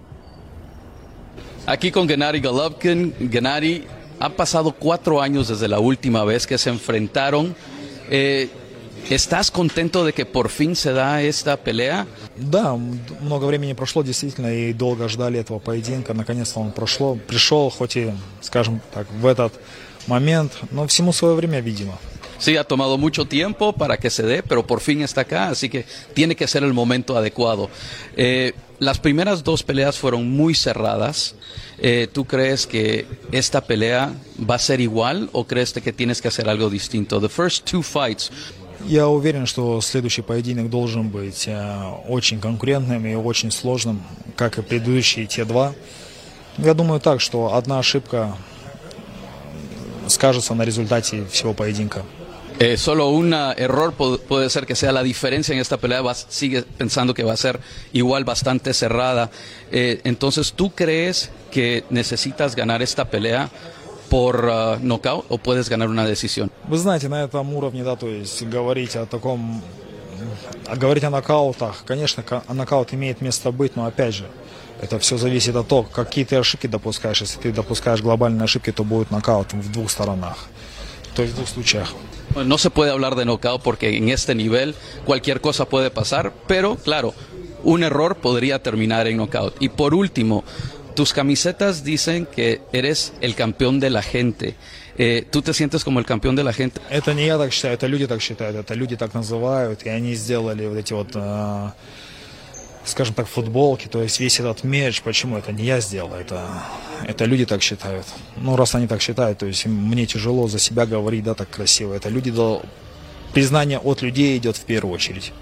Aquí con Gennady Golovkin. Gennady, han pasado cuatro años desde la última vez que se enfrentaron. Eh, ¿Estás contento de que por fin se da esta pelea? Да, много времени прошло действительно, и долго ждали этого поединка. Наконец-то он прошло, пришел, хоть и, скажем так, в этот момент, но всему свое время, видимо. Sí, ha tomado mucho tiempo para que se dé, pero por fin está acá, así que tiene que ser el momento adecuado. Eh, las primeras dos peleas fueron muy cerradas. Eh, ¿Tú crees que esta pelea va a ser igual o crees que tienes que hacer algo distinto? The first two fights Я уверен, что следующий поединок должен быть э, очень конкурентным и очень сложным, как и предыдущие те два. Я думаю так, что одна ошибка скажется на результате всего поединка. Eh, solo un uh, error pu- puede ser que sea la diferencia en esta pelea. Vas, sigue pensando que va a ser igual bastante cerrada. Eh, entonces, ¿tú crees que necesitas ganar esta pelea por uh, puedes ganar una decisión? Вы знаете, на этом уровне, да, то есть говорить о таком, говорить о нокаутах, конечно, ка- нокаут имеет место быть, но опять же, это все зависит от того, какие ты ошибки допускаешь. Если ты допускаешь глобальные ошибки, то будет нокаут в двух сторонах, то есть в двух случаях. No se puede hablar de knockout porque en este nivel cualquier cosa puede pasar, pero claro, un error podría terminar en knockout. Y por último, tus camisetas dicen que eres el campeón de la gente. Eh, ¿Tú te sientes como el campeón de la gente? Это не я так считаю, это люди так считают, это люди так называют, и они сделали вот эти вот, э, Скажем так, футболки, то есть весь этот мерч, почему это не я сделал, это, это люди так считают. Ну, раз они так считают, то есть мне тяжело за себя говорить, да, так красиво, это люди, до... признание от людей идет в первую очередь.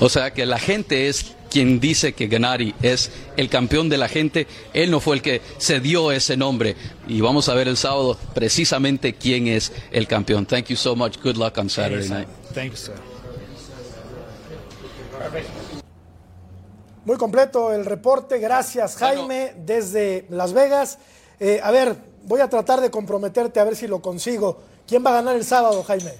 O sea que la gente es quien dice que Gennady es el campeón de la gente. Él no fue el que se dio ese nombre. Y vamos a ver el sábado precisamente quién es el campeón. Thank you so much. Good luck on Saturday night. Thank you, sir. Muy completo el reporte. Gracias, Jaime, desde Las Vegas. Eh, a ver, voy a tratar de comprometerte a ver si lo consigo. ¿Quién va a ganar el sábado, Jaime?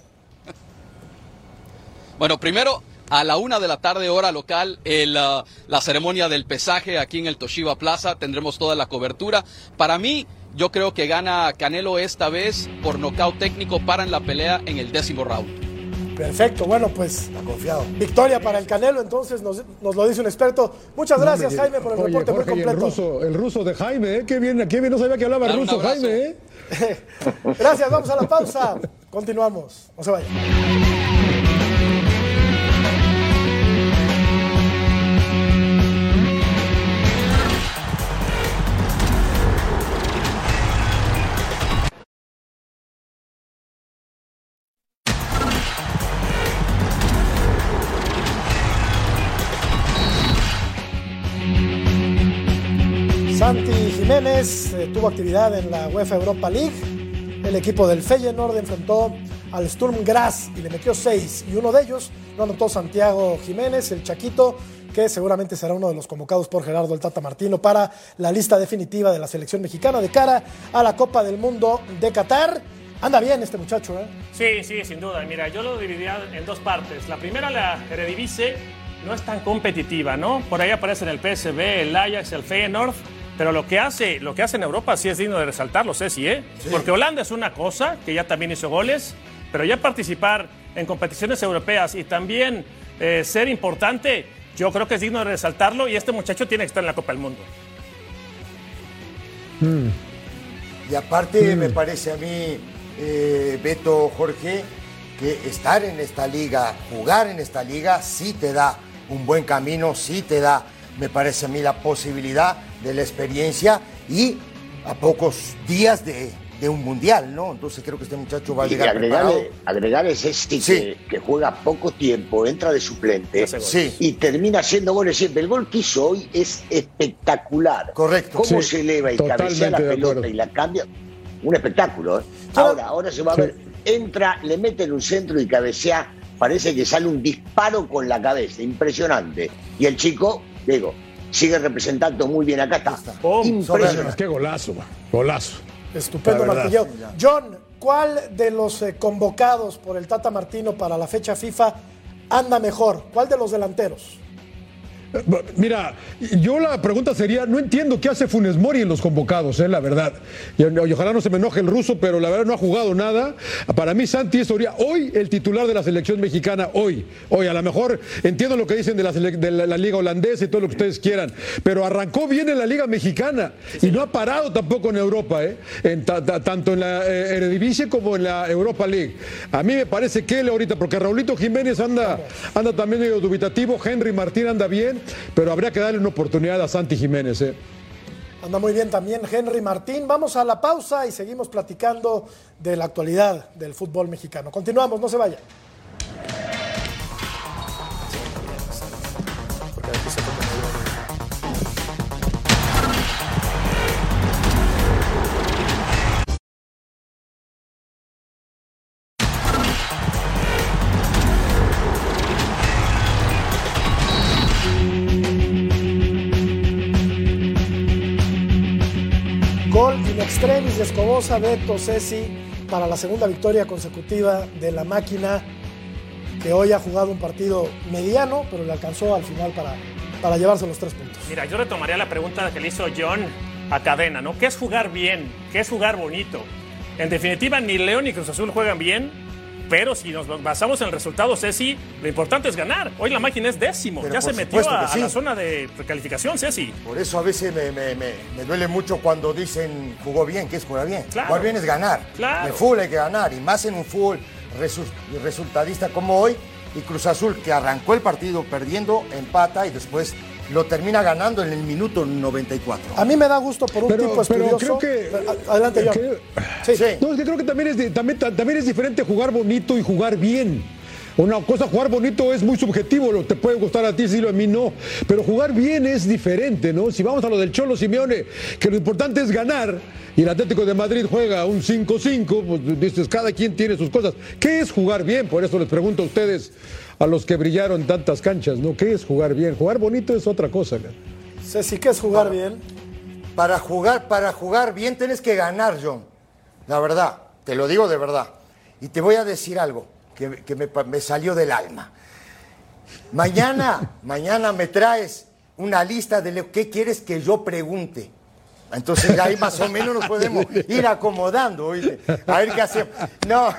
Bueno, primero a la una de la tarde hora local el, uh, la ceremonia del pesaje aquí en el Toshiba Plaza. Tendremos toda la cobertura. Para mí, yo creo que gana Canelo esta vez por nocaut técnico para en la pelea en el décimo round. Perfecto, bueno, pues confiado. victoria para el Canelo, entonces nos, nos lo dice un experto. Muchas gracias, No, Jaime, por el oye, reporte Jorge, muy el completo. ruso, el ruso de Jaime, ¿eh? Qué bien, qué bien, no sabía que hablaba Dale ruso. Jaime, ¿eh? Gracias, vamos a la pausa. Continuamos, no se vayan. Eh, tuvo actividad en la UEFA Europa League. El equipo del Feyenoord enfrentó al Sturm Graz y le metió seis. Y uno de ellos lo anotó Santiago Jiménez, el Chaquito, que seguramente será uno de los convocados por Gerardo el Tata Martino para la lista definitiva de la selección mexicana de cara a la Copa del Mundo de Qatar. Anda bien este muchacho, ¿eh? Sí, sí, sin duda. Mira, yo lo dividiría en dos partes. La primera, la Eredivisie, no es tan competitiva, ¿no? Por ahí aparecen el PSV, el Ajax, el Feyenoord, pero lo que hace, lo que hace en Europa sí es digno de resaltarlo, Ceci, ¿eh? Porque Holanda es una cosa, que ya también hizo goles, pero ya participar en competiciones europeas y también eh, ser importante, yo creo que es digno de resaltarlo y este muchacho tiene que estar en la Copa del Mundo. Y aparte me parece a mí, eh, Beto, Jorge, que estar en esta liga, jugar en esta liga, sí te da un buen camino, sí te da, me parece a mí, la posibilidad de la experiencia y a pocos días de, de un mundial, ¿no? Entonces creo que este muchacho va a Y llegar agregarle, preparado. agregarle Cesti, que, que juega poco tiempo, entra de suplente Sí. y termina haciendo goles siempre. El gol que hizo hoy es espectacular. Correcto. Cómo Sí, se eleva y totalmente cabecea la pelota y la cambia. Un espectáculo. ¿eh? Ahora, ahora se va a ver. Entra, le mete en un centro y cabecea. Parece que sale un disparo con la cabeza. Impresionante. Y el chico, digo, sigue representando muy bien. Acá está. Impresionante. Qué golazo, golazo. Estupendo martilleo. John, ¿cuál de los eh, convocados por el Tata Martino para la fecha FIFA anda mejor? ¿Cuál de los delanteros? Mira, yo la pregunta sería, no entiendo qué hace Funes Mori en los convocados, eh, la verdad. Y, ojalá no se me enoje el ruso, pero la verdad no ha jugado nada. Para mí Santi es hoy- el titular de la selección mexicana, hoy. Hoy, a lo mejor entiendo lo que dicen de la, liga holandesa y todo lo que ustedes quieran, pero arrancó bien en la liga mexicana y no ha parado tampoco en Europa, eh, tanto en la eh, Eredivisie como en la Europa League. A mí me parece que él ahorita, porque Raulito Jiménez anda, anda también medio dubitativo, Henry Martín anda pero habría que darle una oportunidad a Santi Jiménez. Eh. Anda muy bien también Henry Martín. Vamos a la pausa y seguimos platicando de la actualidad del fútbol mexicano. Continuamos, no se vayan. Escobosa, Beto, Ceci, para la segunda victoria consecutiva de la máquina, que hoy ha jugado un partido mediano, pero le alcanzó al final para, para llevarse los tres puntos. Mira, yo retomaría la pregunta que le hizo John a Cadena, ¿no? ¿Qué es jugar bien? ¿Qué es jugar bonito? En definitiva, ni León ni Cruz Azul juegan bien, pero si nos basamos en el resultado, Ceci, lo importante es ganar. Hoy la máquina es décimo, Pero ya se metió a, que la zona de recalificación, Ceci. Por eso a veces me, me- me- me duele mucho cuando dicen jugó bien, ¿qué es jugar bien? Claro. Jugar bien es ganar. Claro. En el fútbol hay que ganar, y más en un fútbol resu- resultadista como hoy, y Cruz Azul que arrancó el partido perdiendo, empata y después lo termina ganando en el minuto 94. A mí me da gusto por un Pero- tipo pero estudioso. creo que- Adelante, John. que- Sí. No, es que creo que también es, de- también, ta- también es diferente jugar bonito y jugar bien. Una cosa, jugar bonito es muy subjetivo, lo te puede gustar a ti, sí, a mí no. Pero jugar bien es diferente, ¿no? Si vamos a lo del Cholo Simeone, que lo importante es ganar, y el Atlético de Madrid juega un 5-5, pues dices, cada quien tiene sus cosas. ¿Qué es jugar bien? Por eso les pregunto a ustedes, a los que brillaron tantas canchas, ¿no? ¿Qué es jugar bien? Jugar bonito es otra cosa. cara. Ceci, ¿qué es jugar bien? Para jugar, para jugar bien tienes que ganar, John. La verdad, te lo digo de verdad. Y te voy a decir algo que, que me, salió del alma. Mañana, mañana me traes una lista de lo que quieres que yo pregunte. Entonces ahí más o menos nos podemos ir acomodando, ¿oíste? A ver qué hacemos. No,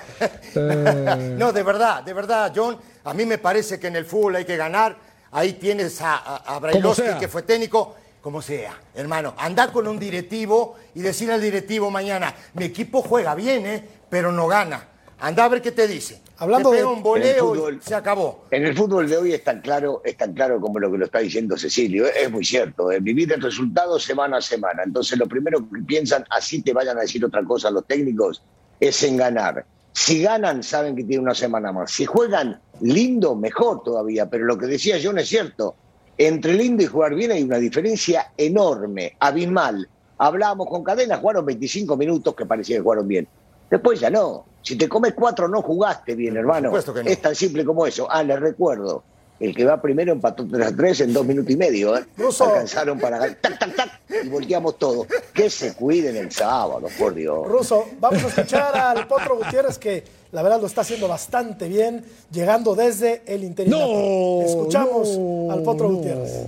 no, de verdad, de verdad, John, a mí me parece que en el fútbol hay que ganar. Ahí tienes a, a, a Brailovsky, que fue técnico, como sea, hermano. Andar con un directivo y decir al directivo mañana, mi equipo juega bien, ¿eh? pero no gana. Anda a ver qué te dice. Hablando de- un voleo fútbol. se acabó. En el fútbol de hoy es tan claro, es tan claro como lo que lo está diciendo Cecilio. Es muy cierto. eh, Vivir el resultado semana a semana. Entonces, lo primero que piensan, así te vayan a decir otra cosa los técnicos, es en ganar. Si ganan, saben que tienen una semana más. Si juegan lindo, mejor todavía. Pero lo que decía John es cierto. Entre lindo y jugar bien hay una diferencia enorme, abismal. Hablábamos con Cadena, jugaron 25 minutos que parecía que jugaron bien. Después ya no. Si te comes cuatro, no jugaste bien, hermano. supuesto que no. Es tan simple como eso. Ah, les recuerdo. El que va primero empató 3 a 3 en dos minutos y medio. ¿eh? Russo. Alcanzaron para ganar. Tac, tac, tac. Y volteamos todo. Que se cuiden el sábado, por Dios. Ruso, vamos a escuchar al Potro Gutiérrez que la verdad lo está haciendo bastante bien, llegando desde el interior. No, Escuchamos no, al Potro no. Gutiérrez.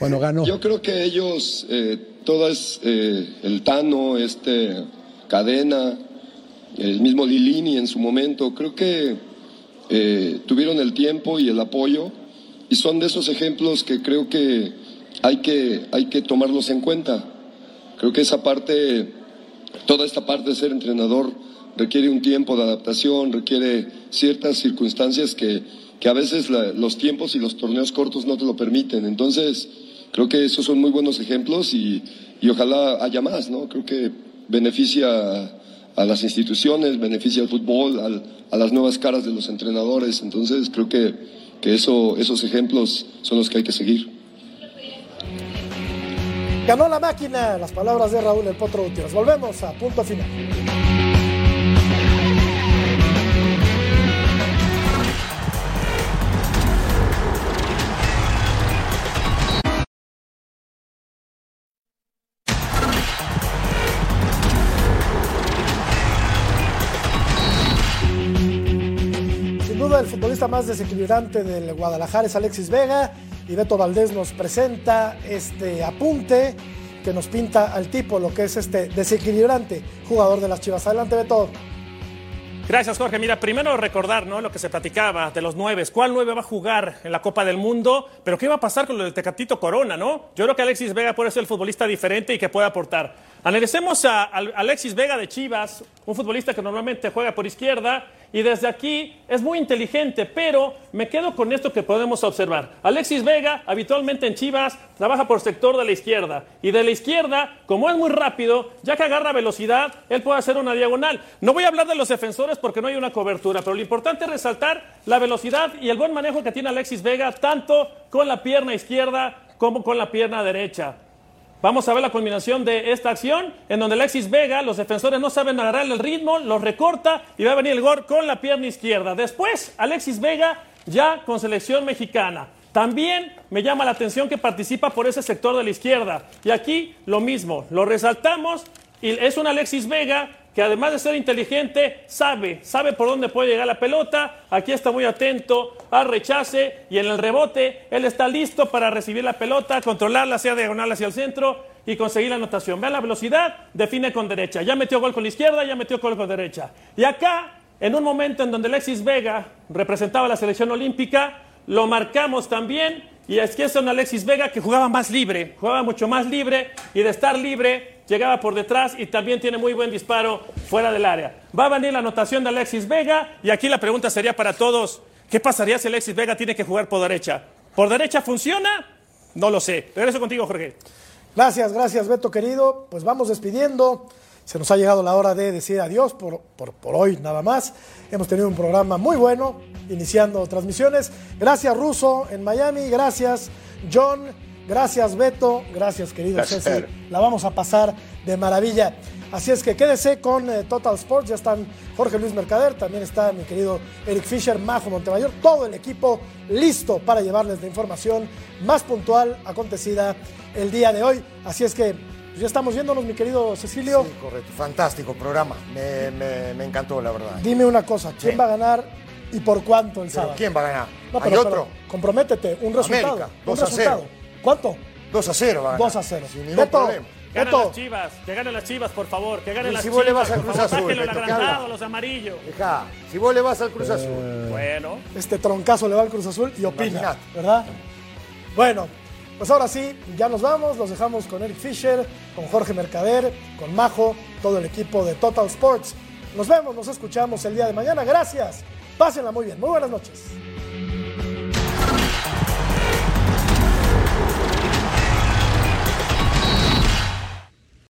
Bueno, ganó. Yo creo que ellos, eh, todas, eh, el Tano, este Cadena, el mismo Lilini en su momento, creo que eh, tuvieron el tiempo y el apoyo y son de esos ejemplos que creo que hay que, hay que tomarlos en cuenta. Creo que esa parte, toda esta parte de ser entrenador requiere un tiempo de adaptación, requiere ciertas circunstancias que, que a veces los tiempos y los torneos cortos no te lo permiten. Entonces, creo que esos son muy buenos ejemplos y, y ojalá haya más, ¿no? Creo que beneficia a, las instituciones, beneficia al fútbol, al- a las nuevas caras de los entrenadores. Entonces, creo que, que eso, esos ejemplos son los que hay que seguir. Ganó la máquina, las palabras de Raúl el Potro Gutiérrez. Volvemos a punto final. Más desequilibrante del Guadalajara es Alexis Vega y Beto Valdés nos presenta este apunte que nos pinta al tipo lo que es este desequilibrante jugador de las Chivas. Adelante Beto. Gracias, Jorge. Mira, primero recordar ¿no? lo que se platicaba de los nueve. ¿Cuál nueve va a jugar en la Copa del Mundo? Pero ¿qué va a pasar con lo del Tecatito Corona? ¿no? Yo creo que Alexis Vega puede ser el futbolista diferente y que puede aportar. Analicemos a, Alexis Vega de Chivas, un futbolista que normalmente juega por izquierda y desde aquí es muy inteligente, pero me quedo con esto que podemos observar. Alexis Vega, habitualmente en Chivas, trabaja por sector de la izquierda. Y de la izquierda, como es muy rápido, ya que agarra velocidad, él puede hacer una diagonal. No voy a hablar de los defensores porque no hay una cobertura, pero lo importante es resaltar la velocidad y el buen manejo que tiene Alexis Vega, tanto con la pierna izquierda como con la pierna derecha. Vamos a ver la culminación de esta acción, en donde Alexis Vega, los defensores no saben agarrar el ritmo, los recorta y va a venir el gol con la pierna izquierda. Después, Alexis Vega ya con selección mexicana. También me llama la atención que participa por ese sector de la izquierda. Y aquí lo mismo, lo resaltamos Y es un Alexis Vega que además de ser inteligente, sabe, sabe por dónde puede llegar la pelota. Aquí está muy atento al rechace y en el rebote él está listo para recibir la pelota, controlarla hacia diagonal hacia el centro y conseguir la anotación. Vean la velocidad, define con derecha. Ya metió gol con la izquierda, ya metió gol con derecha. Y acá, en un momento en donde Alexis Vega representaba a la selección olímpica, lo marcamos también. Y es que es un Alexis Vega que jugaba más libre, jugaba mucho más libre y de estar libre llegaba por detrás y también tiene muy buen disparo fuera del área. Va a venir la anotación de Alexis Vega y aquí la pregunta sería para todos, ¿qué pasaría si Alexis Vega tiene que jugar por derecha? ¿Por derecha funciona? No lo sé. Regreso contigo, Jorge. Gracias, gracias, Beto querido. Pues vamos despidiendo. Se nos ha llegado la hora de decir adiós por, por, por hoy nada más. Hemos tenido un programa muy bueno, iniciando transmisiones. Gracias, Russo, en Miami. Gracias, John. Gracias, Beto. Gracias, querido Gracias. Ceci. La vamos a pasar de maravilla. Así es que quédese con eh, Total Sports. Ya están Jorge Luis Mercader, también está mi querido Eric Fisher, Majo Montemayor, todo el equipo listo para llevarles la información más puntual acontecida el día de hoy. Así es que pues, ya estamos viéndonos, mi querido Cecilio. Sí, correcto. Fantástico programa. Me, me- me encantó, la verdad. Dime una cosa, ¿quién Sí. va a ganar y por cuánto el Pero sábado? ¿Quién va a ganar? No, ¿Hay pero- otro? pero comprométete, un resultado. América, un 2 a resultado. 0. ¿Cuánto? 2 a 0 va a ganar. 2 a 0. Sin ningún Beto, problema. Ganan Beto, las chivas, que ganen las chivas, por favor, que ganen las si chivas. vos le vas al Cruz Azul, Beto, los amarillos. Deja, si vos le vas al Cruz Azul. Bueno. este troncazo le va al Cruz Azul y opina, Imagínate. ¿verdad? Bueno, pues ahora sí, ya nos vamos, los dejamos con Eric Fisher, con Jorge Mercader, con Majo, todo el equipo de Total Sports. Nos vemos, nos escuchamos el día de mañana. Gracias. Pásenla muy bien. Muy buenas noches.